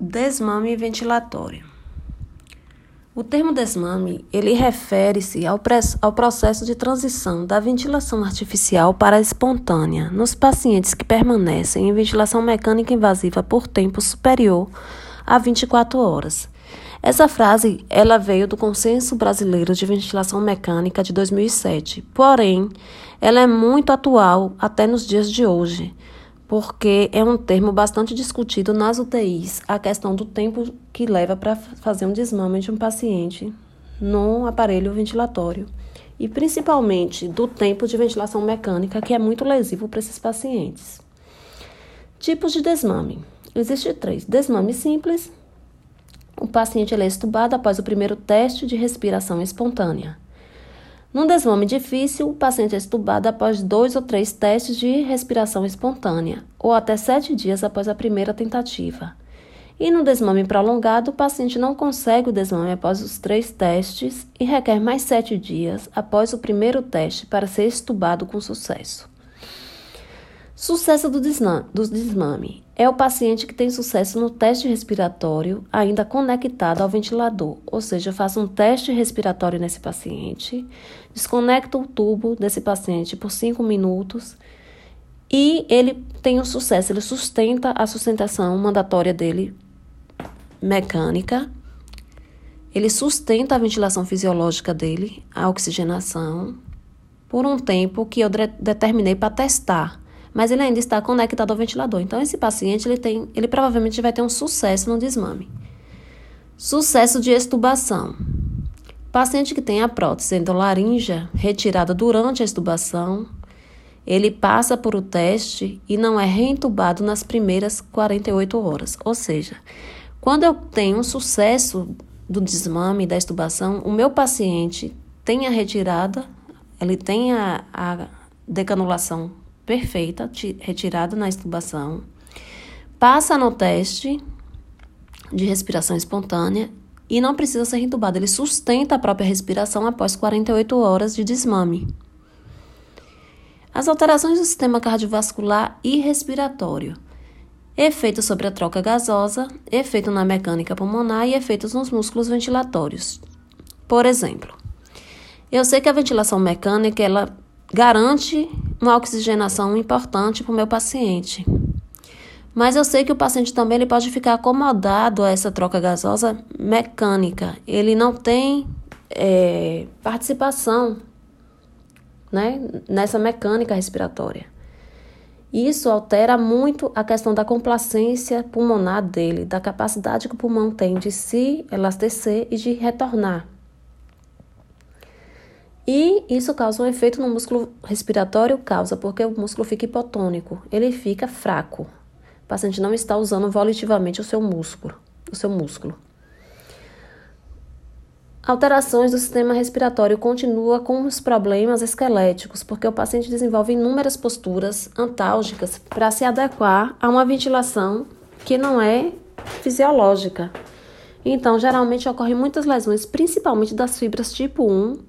Desmame ventilatório. O termo desmame, ele refere-se ao, ao processo de transição da ventilação artificial para a espontânea nos pacientes que permanecem em ventilação mecânica invasiva por tempo superior a 24 horas. Essa frase, ela veio do Consenso Brasileiro de Ventilação Mecânica de 2007. Porém, ela é muito atual até nos dias de hoje porque é um termo bastante discutido nas UTIs, a questão do tempo que leva para fazer um desmame de um paciente no aparelho ventilatório e principalmente do tempo de ventilação mecânica, que é muito lesivo para esses pacientes. Tipos de desmame. Existem três: desmame simples. O paciente é estubado após o primeiro teste de respiração espontânea. Num desmame difícil, o paciente é estubado após dois ou três testes de respiração espontânea, ou até sete dias após a primeira tentativa. E no desmame prolongado, o paciente não consegue o desmame após os três testes e requer mais sete dias após o primeiro teste para ser estubado com sucesso. Sucesso do desmame. É o paciente que tem sucesso no teste respiratório, ainda conectado ao ventilador, ou seja, faço um teste respiratório nesse paciente, desconecto o tubo desse paciente por 5 minutos e ele tem um sucesso, ele sustenta a sustentação mandatória dele mecânica, ele sustenta a ventilação fisiológica dele, a oxigenação, por um tempo que eu determinei para testar mas ele ainda está conectado ao ventilador. Então, esse paciente ele tem, ele provavelmente vai ter um sucesso no desmame. Sucesso de extubação. Paciente que tem a prótese endolaríngea retirada durante a extubação, ele passa por o teste e não é reintubado nas primeiras 48 horas. Ou seja, quando eu tenho um sucesso do desmame da extubação, o meu paciente tem a retirada, ele tem a, a decanulação perfeita, retirada na extubação, passa no teste de respiração espontânea e não precisa ser entubado. Ele sustenta a própria respiração após 48 horas de desmame. As alterações do sistema cardiovascular e respiratório. Efeito sobre a troca gasosa, efeito na mecânica pulmonar e efeitos nos músculos ventilatórios. Por exemplo, eu sei que a ventilação mecânica ela garante uma oxigenação importante para o meu paciente. Mas eu sei que o paciente também ele pode ficar acomodado a essa troca gasosa mecânica. Ele não tem é, participação né, nessa mecânica respiratória. Isso altera muito a questão da complacência pulmonar dele, da capacidade que o pulmão tem de se elastecer e de retornar. E isso causa um efeito no músculo respiratório, causa porque o músculo fica hipotônico, ele fica fraco. O paciente não está usando volitivamente o seu músculo, o seu músculo. Alterações do sistema respiratório continua com os problemas esqueléticos, porque o paciente desenvolve inúmeras posturas antálgicas para se adequar a uma ventilação que não é fisiológica. Então, geralmente ocorrem muitas lesões, principalmente das fibras tipo 1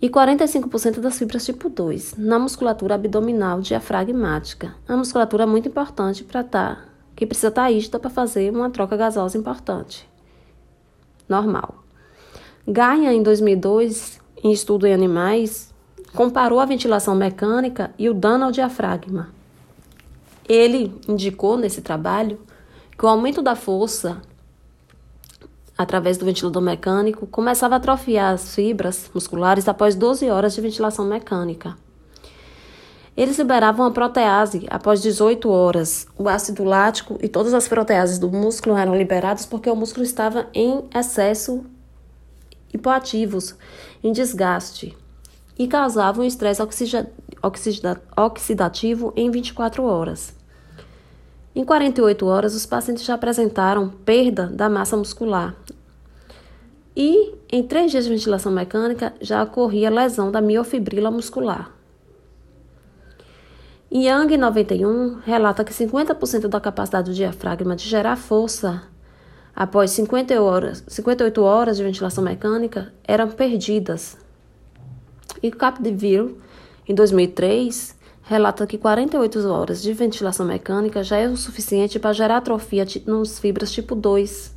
e 45% das fibras tipo 2 na musculatura abdominal diafragmática. A musculatura é muito importante para estar, tá, que precisa estar tá para fazer uma troca gasosa importante. Normal. Gaia, em 2002, em estudo em animais, comparou a ventilação mecânica e o dano ao diafragma. Ele indicou nesse trabalho que o aumento da força através do ventilador mecânico, começava a atrofiar as fibras musculares após 12 horas de ventilação mecânica. Eles liberavam a protease após 18 horas. O ácido lático e todas as proteases do músculo eram liberadas porque o músculo estava em excesso hipoativos, em desgaste, e causavam estresse oxidativo em 24 horas. Em 48 horas, os pacientes já apresentaram perda da massa muscular. E em três dias de ventilação mecânica já ocorria lesão da miofibrila muscular. Young, 91, relata que 50% da capacidade do diafragma de gerar força após 50 horas, 58 horas de ventilação mecânica eram perdidas. E Capdeville, em 2003, relata que 48 horas de ventilação mecânica já é o suficiente para gerar atrofia nos fibras tipo 2,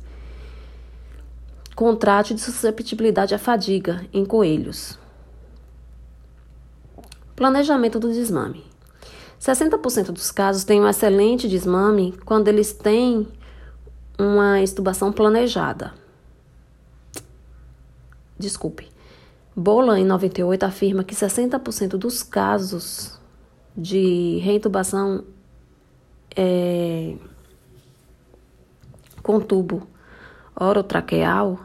contrato de susceptibilidade à fadiga em coelhos. Planejamento do desmame. 60% dos casos têm um excelente desmame quando eles têm uma estubação planejada. Desculpe. Bola, em 98, afirma que 60% dos casos de reintubação é, com tubo orotraqueal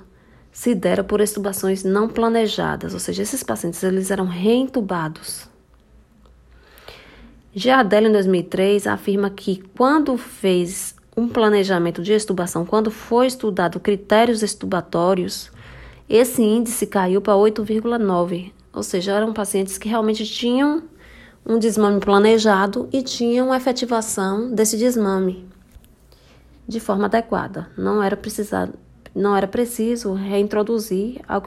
se dera por estubações não planejadas, ou seja, esses pacientes eles eram reintubados. Giardelli, em 2003, afirma que quando fez um planejamento de estubação, quando foi estudado critérios estubatórios, esse índice caiu para 8,9, ou seja, eram pacientes que realmente tinham um desmame planejado e tinham efetivação desse desmame de forma adequada. Não era precisado, não era preciso reintroduzir a,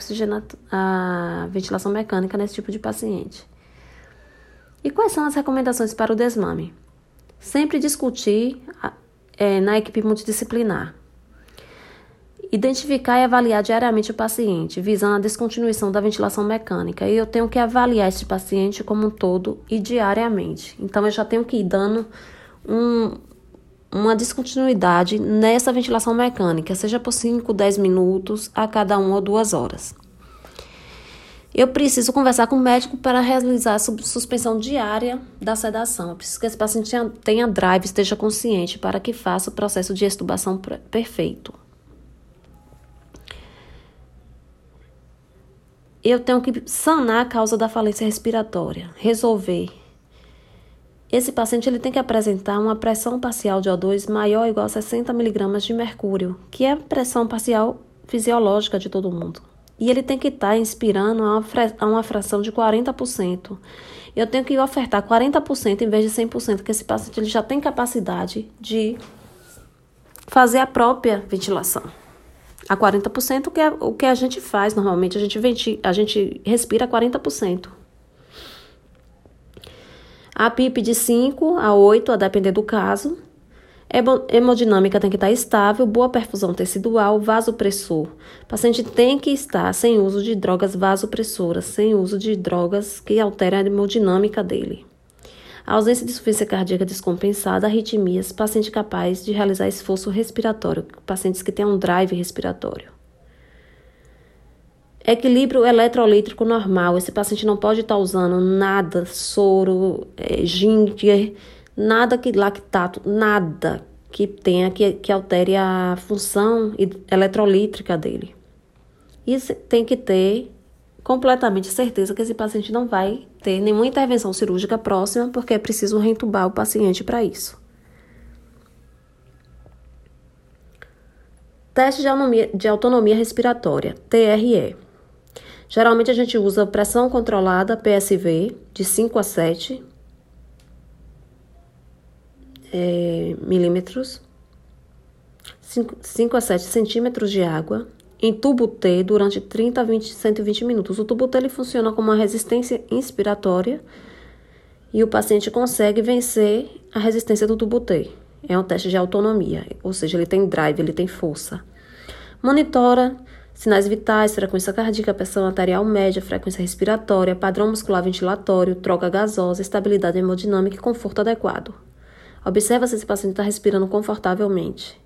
a ventilação mecânica nesse tipo de paciente. E quais são as recomendações para o desmame? Sempre discutir é, na equipe multidisciplinar. Identificar e avaliar diariamente o paciente, visando a descontinuação da ventilação mecânica. E eu tenho que avaliar esse paciente como um todo e diariamente. Então, eu já tenho que ir dando um, uma descontinuidade nessa ventilação mecânica, seja por 5, 10 minutos a cada uma ou duas horas. Eu preciso conversar com o médico para realizar a suspensão diária da sedação. Eu preciso que esse paciente tenha drive, esteja consciente para que faça o processo de extubação perfeito. Eu tenho que sanar a causa da falência respiratória, resolver. Esse paciente ele tem que apresentar uma pressão parcial de O2 maior ou igual a 60 miligramas de mercúrio, que é a pressão parcial fisiológica de todo mundo. E ele tem que estar tá inspirando a uma, a uma fração de 40%. Eu tenho que ofertar 40% em vez de 100%, que esse paciente ele já tem capacidade de fazer a própria ventilação a 40%, que é o que a gente faz normalmente. A gente, venti, a gente respira 40%. A PIP de 5 a 8, a depender do caso. Hemodinâmica tem que estar estável, boa perfusão tecidual, vasopressor. O paciente tem que estar sem uso de drogas vasopressoras, sem uso de drogas que alterem a hemodinâmica dele. A ausência de insuficiência cardíaca descompensada, arritmias, paciente capaz de realizar esforço respiratório, pacientes que têm um drive respiratório. Equilíbrio eletrolítrico normal. Esse paciente não pode estar usando nada, soro, é, ginger, nada que lactato, nada que tenha que, que altere a função eletrolítrica dele. Isso tem que ter completamente certeza que esse paciente não vai ter nenhuma intervenção cirúrgica próxima, porque é preciso reentubar o paciente para isso. Teste de autonomia, de autonomia respiratória, TRE. Geralmente a gente usa pressão controlada, PSV, de 5 a 7 é, milímetros, 5, 5 a 7 centímetros de água, em tubo T durante 30 a 20, 120 minutos. O tubo T ele funciona como uma resistência inspiratória e o paciente consegue vencer a resistência do tubo T. É um teste de autonomia, ou seja, ele tem drive, ele tem força. Monitora sinais vitais, frequência cardíaca, pressão arterial média, frequência respiratória, padrão muscular ventilatório, troca gasosa, estabilidade hemodinâmica e conforto adequado. Observa se esse paciente está respirando confortavelmente.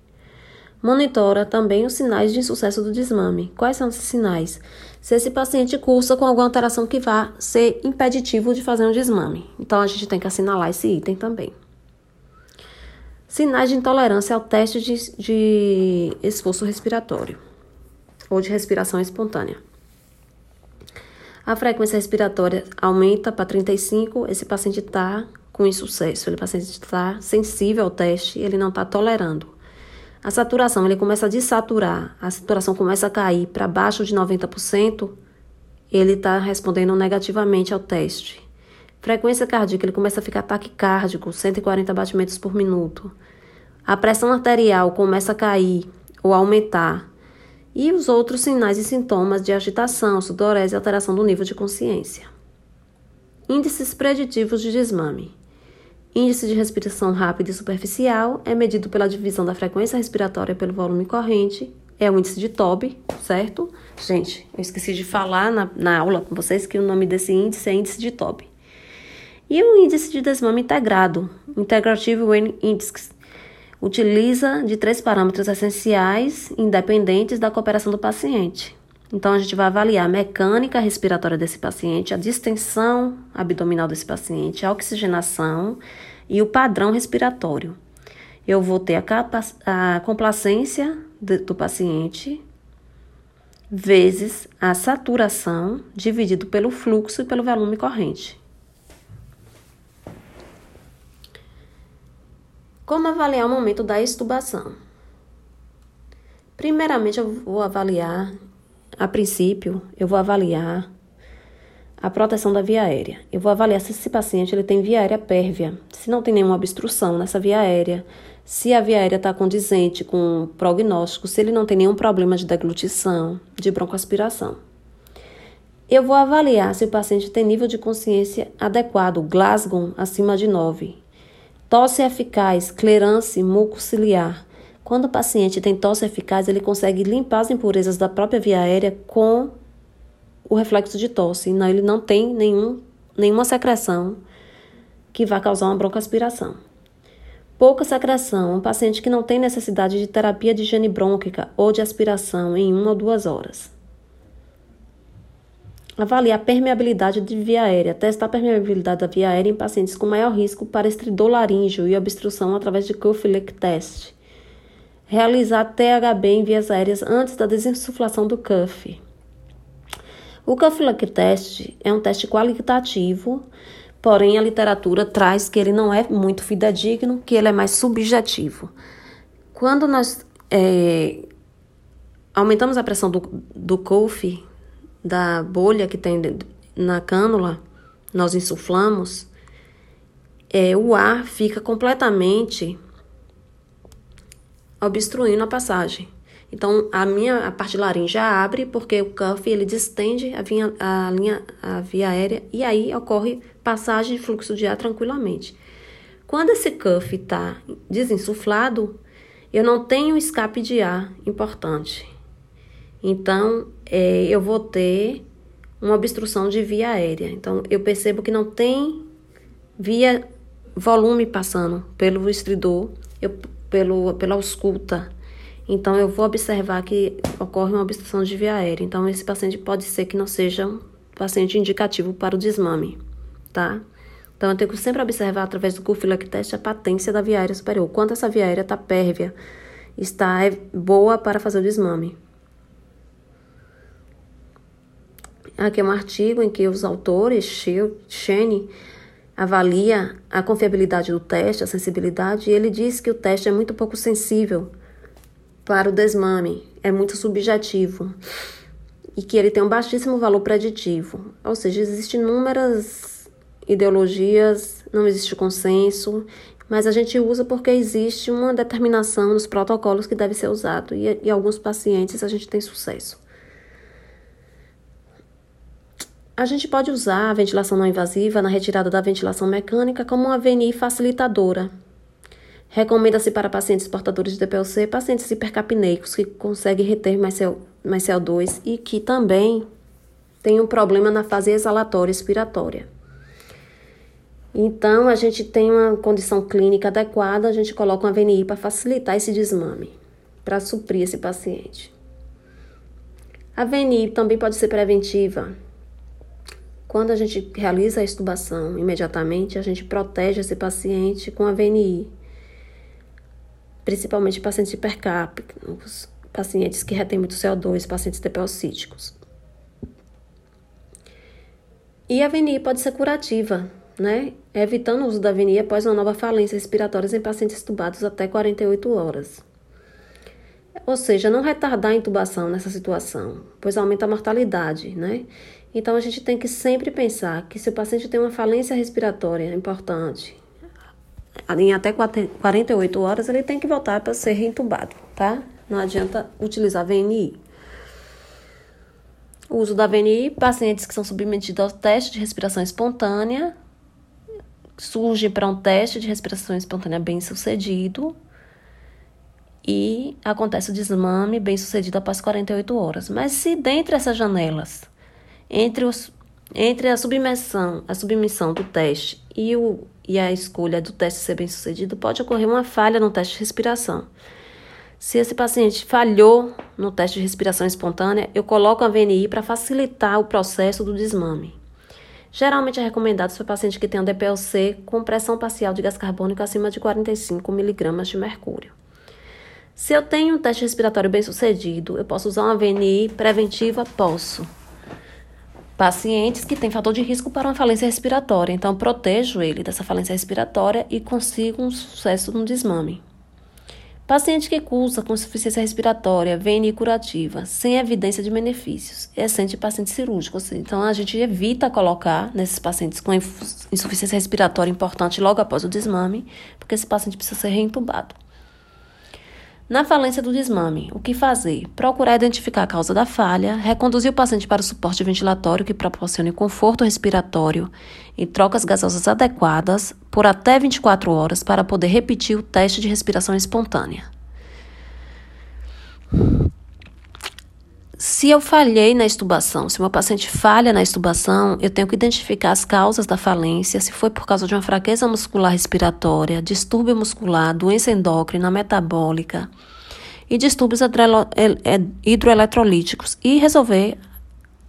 Monitora também os sinais de insucesso do desmame. Quais são esses sinais? Se esse paciente cursa com alguma alteração que vá ser impeditivo de fazer um desmame. Então, a gente tem que assinalar esse item também. Sinais de intolerância ao teste de, de esforço respiratório ou de respiração espontânea. A frequência respiratória aumenta para 35, esse paciente está com insucesso, o paciente está sensível ao teste, ele não está tolerando. A saturação, ele começa a desaturar, a saturação começa a cair para baixo de 90%, ele está respondendo negativamente ao teste. Frequência cardíaca, ele começa a ficar taquicárdico, 140 batimentos por minuto. A pressão arterial começa a cair ou aumentar. E os outros sinais e sintomas de agitação, sudorese e alteração do nível de consciência. Índices preditivos de desmame. Índice de respiração rápida e superficial é medido pela divisão da frequência respiratória pelo volume corrente. É o índice de Toby, certo? Gente, eu esqueci de falar na, na aula com vocês que o nome desse índice é índice de Toby. E o índice de desmame integrado, Integrative Weight Index, utiliza de três parâmetros essenciais independentes da cooperação do paciente. Então, a gente vai avaliar a mecânica respiratória desse paciente, a distensão abdominal desse paciente, a oxigenação e o padrão respiratório. Eu vou ter a, a complacência de, do paciente vezes a saturação dividido pelo fluxo e pelo volume corrente. Como avaliar o momento da extubação? Primeiramente, eu vou avaliar a princípio, eu vou avaliar a proteção da via aérea. Eu vou avaliar se esse paciente ele tem via aérea pérvia, se não tem nenhuma obstrução nessa via aérea, se a via aérea está condizente com o prognóstico, se ele não tem nenhum problema de deglutição, de broncoaspiração. Eu vou avaliar se o paciente tem nível de consciência adequado, Glasgow acima de 9. Tosse eficaz, clerance mucociliar, quando o paciente tem tosse eficaz, ele consegue limpar as impurezas da própria via aérea com o reflexo de tosse. Não, ele não tem nenhum, nenhuma secreção que vá causar uma broncoaspiração. Pouca secreção, um paciente que não tem necessidade de terapia de higiene brônquica ou de aspiração em uma ou duas horas. Avaliar a permeabilidade de via aérea. Testar a permeabilidade da via aérea em pacientes com maior risco para estridor laríngeo e obstrução através de Kufilik test realizar THB em vias aéreas antes da desinsuflação do cuff. O Test é um teste qualitativo, porém a literatura traz que ele não é muito fidedigno, que ele é mais subjetivo. Quando nós é, aumentamos a pressão do, do cuff, da bolha que tem na cânula, nós insuflamos, é, o ar fica completamente obstruindo a passagem. Então, a minha a parte laringe abre porque o cuff ele distende a, vinha, a linha a via aérea e aí ocorre passagem e fluxo de ar tranquilamente. Quando esse cuff está desinsuflado, eu não tenho escape de ar importante. Então, é, eu vou ter uma obstrução de via aérea. Então, eu percebo que não tem via volume passando pelo estridor. Eu pelo, pela ausculta. Então, eu vou observar que ocorre uma obstrução de via aérea. Então, esse paciente pode ser que não seja um paciente indicativo para o desmame, tá? Então, eu tenho que sempre observar através do Kufilac test a patência da via aérea superior. Quanto essa via aérea está pérvia, está boa para fazer o desmame. Aqui é um artigo em que os autores, Shane avalia a confiabilidade do teste, a sensibilidade, e ele diz que o teste é muito pouco sensível para o desmame, é muito subjetivo e que ele tem um baixíssimo valor preditivo. Ou seja, existem inúmeras ideologias, não existe consenso, mas a gente usa porque existe uma determinação nos protocolos que deve ser usado e, e alguns pacientes a gente tem sucesso. A gente pode usar a ventilação não invasiva na retirada da ventilação mecânica como uma VNI facilitadora. Recomenda-se para pacientes portadores de DPLC, pacientes hipercapneicos que conseguem reter mais, mais CO2 e que também têm um problema na fase exalatória expiratória. Então, a gente tem uma condição clínica adequada, a gente coloca uma VNI para facilitar esse desmame, para suprir esse paciente. A VNI também pode ser preventiva, quando a gente realiza a extubação, imediatamente a gente protege esse paciente com a VNI, principalmente pacientes hipercápicos, pacientes que retêm muito CO2, pacientes TPOcíticos. E a VNI pode ser curativa, né? Evitando o uso da VNI após uma nova falência respiratória em pacientes tubados até 48 horas. Ou seja, não retardar a intubação nessa situação, pois aumenta a mortalidade, né? Então, a gente tem que sempre pensar que se o paciente tem uma falência respiratória importante, em até 48 horas, ele tem que voltar para ser reintubado, tá? Não adianta utilizar VNI. O uso da VNI, pacientes que são submetidos ao teste de respiração espontânea, surge para um teste de respiração espontânea bem sucedido e acontece o desmame bem sucedido após 48 horas. Mas se dentre essas janelas, entre, os, entre a submissão, a submissão do teste e, o, e a escolha do teste ser bem sucedido, pode ocorrer uma falha no teste de respiração. Se esse paciente falhou no teste de respiração espontânea, eu coloco a VNI para facilitar o processo do desmame. Geralmente é recomendado para paciente que tenha um DPLC com pressão parcial de gás carbônico acima de 45 mg de mercúrio. Se eu tenho um teste respiratório bem sucedido, eu posso usar uma VNI preventiva? Posso. Pacientes que têm fator de risco para uma falência respiratória, então protejo ele dessa falência respiratória e consigo um sucesso no desmame. Paciente que cursa com insuficiência respiratória, VNI curativa, sem evidência de benefícios, é paciente cirúrgico. Então, a gente evita colocar nesses pacientes com insuficiência respiratória importante logo após o desmame, porque esse paciente precisa ser reintubado. Na falência do desmame, o que fazer? Procurar identificar a causa da falha, reconduzir o paciente para o suporte ventilatório que proporcione conforto respiratório e trocas gasosas adequadas por até 24 horas para poder repetir o teste de respiração espontânea. Se eu falhei na estubação, se meu paciente falha na estubação, eu tenho que identificar as causas da falência, se foi por causa de uma fraqueza muscular respiratória, distúrbio muscular, doença endócrina, metabólica e distúrbios hidroeletrolíticos e resolver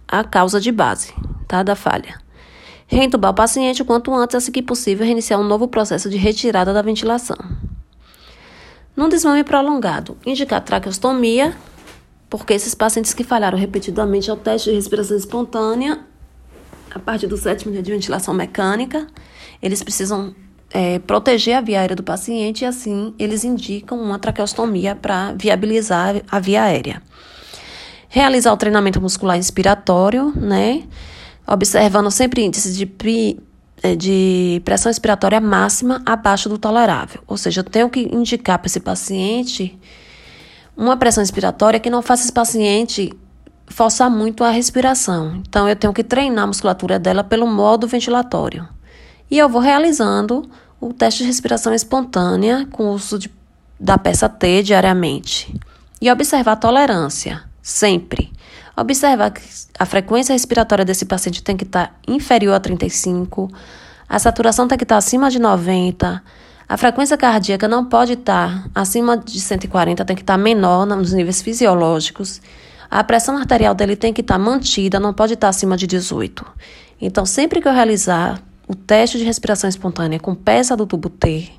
a causa de base tá, da falha. Reentubar o paciente o quanto antes, assim que possível, reiniciar um novo processo de retirada da ventilação. Num desmame prolongado, indicar traqueostomia porque esses pacientes que falharam repetidamente ao teste de respiração espontânea, a partir do sétimo dia de ventilação mecânica, eles precisam é, proteger a via aérea do paciente e assim eles indicam uma traqueostomia para viabilizar a via aérea. Realizar o treinamento muscular inspiratório, né? Observando sempre índices de, é, de pressão expiratória máxima abaixo do tolerável. Ou seja, eu tenho que indicar para esse paciente uma pressão expiratória que não faça esse paciente forçar muito a respiração. Então, eu tenho que treinar a musculatura dela pelo modo ventilatório. E eu vou realizando o teste de respiração espontânea com o uso de, da peça T diariamente. E observar a tolerância, sempre. Observar que a frequência respiratória desse paciente tem que estar inferior a 35, a saturação tem que estar acima de 90, a frequência cardíaca não pode estar acima de 140, tem que estar menor nos níveis fisiológicos. A pressão arterial dele tem que estar mantida, não pode estar acima de 18. Então, sempre que eu realizar o teste de respiração espontânea com peça do tubo T,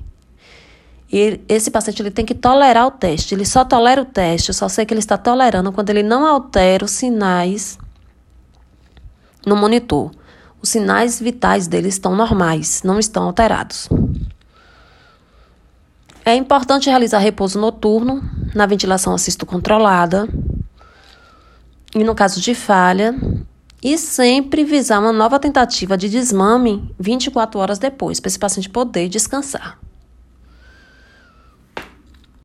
esse paciente ele tem que tolerar o teste. Ele só tolera o teste, eu só sei que ele está tolerando quando ele não altera os sinais no monitor. Os sinais vitais dele estão normais, não estão alterados. É importante realizar repouso noturno na ventilação assisto controlada e no caso de falha, e sempre visar uma nova tentativa de desmame 24 horas depois, para esse paciente poder descansar.